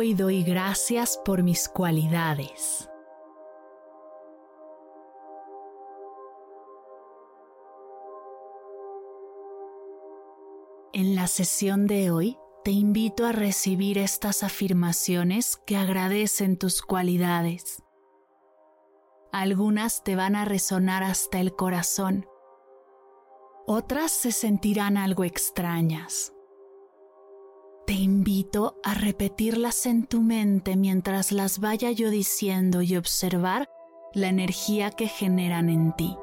Hoy doy gracias por mis cualidades. En la sesión de hoy te invito a recibir estas afirmaciones que agradecen tus cualidades. Algunas te van a resonar hasta el corazón, otras se sentirán algo extrañas. Te invito a repetirlas en tu mente mientras las vaya yo diciendo y observar la energía que generan en ti.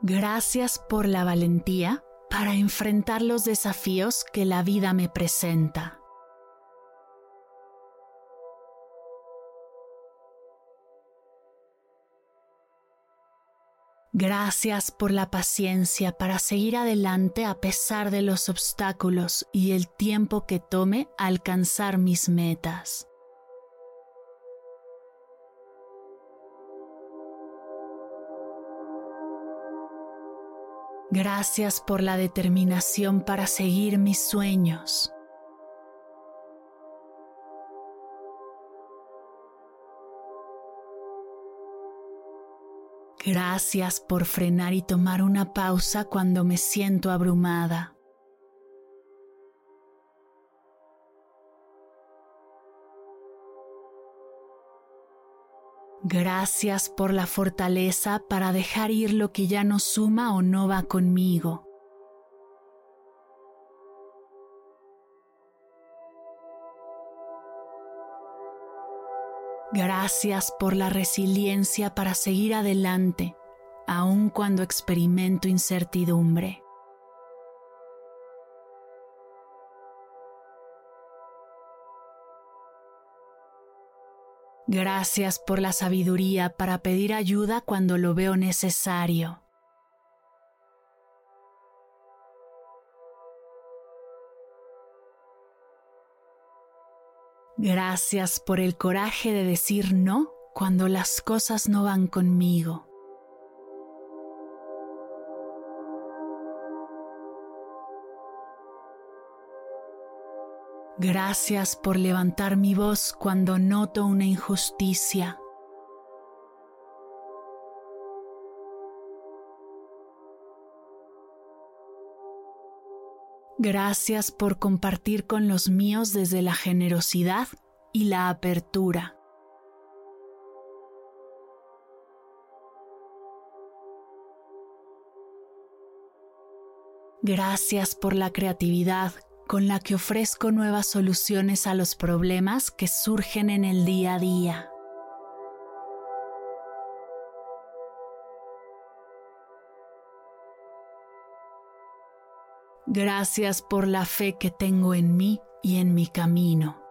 Gracias por la valentía para enfrentar los desafíos que la vida me presenta. Gracias por la paciencia para seguir adelante a pesar de los obstáculos y el tiempo que tome alcanzar mis metas. Gracias por la determinación para seguir mis sueños. Gracias por frenar y tomar una pausa cuando me siento abrumada. Gracias por la fortaleza para dejar ir lo que ya no suma o no va conmigo. Gracias por la resiliencia para seguir adelante, aun cuando experimento incertidumbre. Gracias por la sabiduría para pedir ayuda cuando lo veo necesario. Gracias por el coraje de decir no cuando las cosas no van conmigo. Gracias por levantar mi voz cuando noto una injusticia. Gracias por compartir con los míos desde la generosidad y la apertura. Gracias por la creatividad con la que ofrezco nuevas soluciones a los problemas que surgen en el día a día. Gracias por la fe que tengo en mí y en mi camino.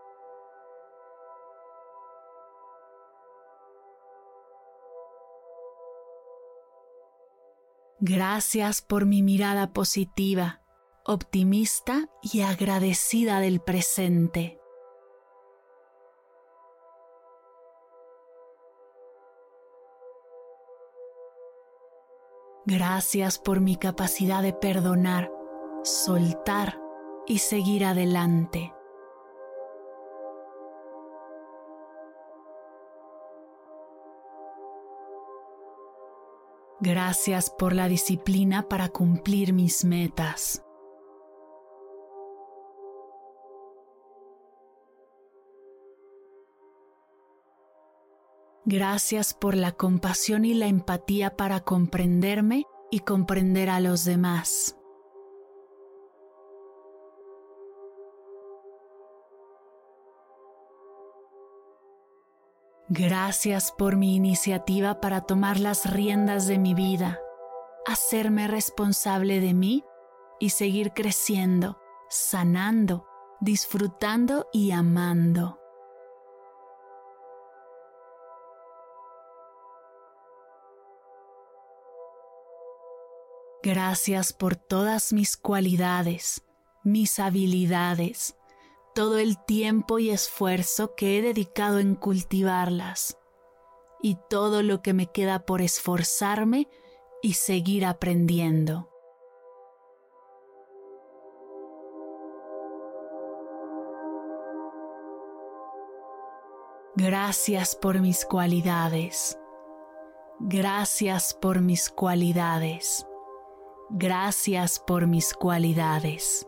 Gracias por mi mirada positiva, optimista y agradecida del presente. Gracias por mi capacidad de perdonar soltar y seguir adelante. Gracias por la disciplina para cumplir mis metas. Gracias por la compasión y la empatía para comprenderme y comprender a los demás. Gracias por mi iniciativa para tomar las riendas de mi vida, hacerme responsable de mí y seguir creciendo, sanando, disfrutando y amando. Gracias por todas mis cualidades, mis habilidades, todo el tiempo y esfuerzo que he dedicado en cultivarlas y todo lo que me queda por esforzarme y seguir aprendiendo. Gracias por mis cualidades. Gracias por mis cualidades. Gracias por mis cualidades.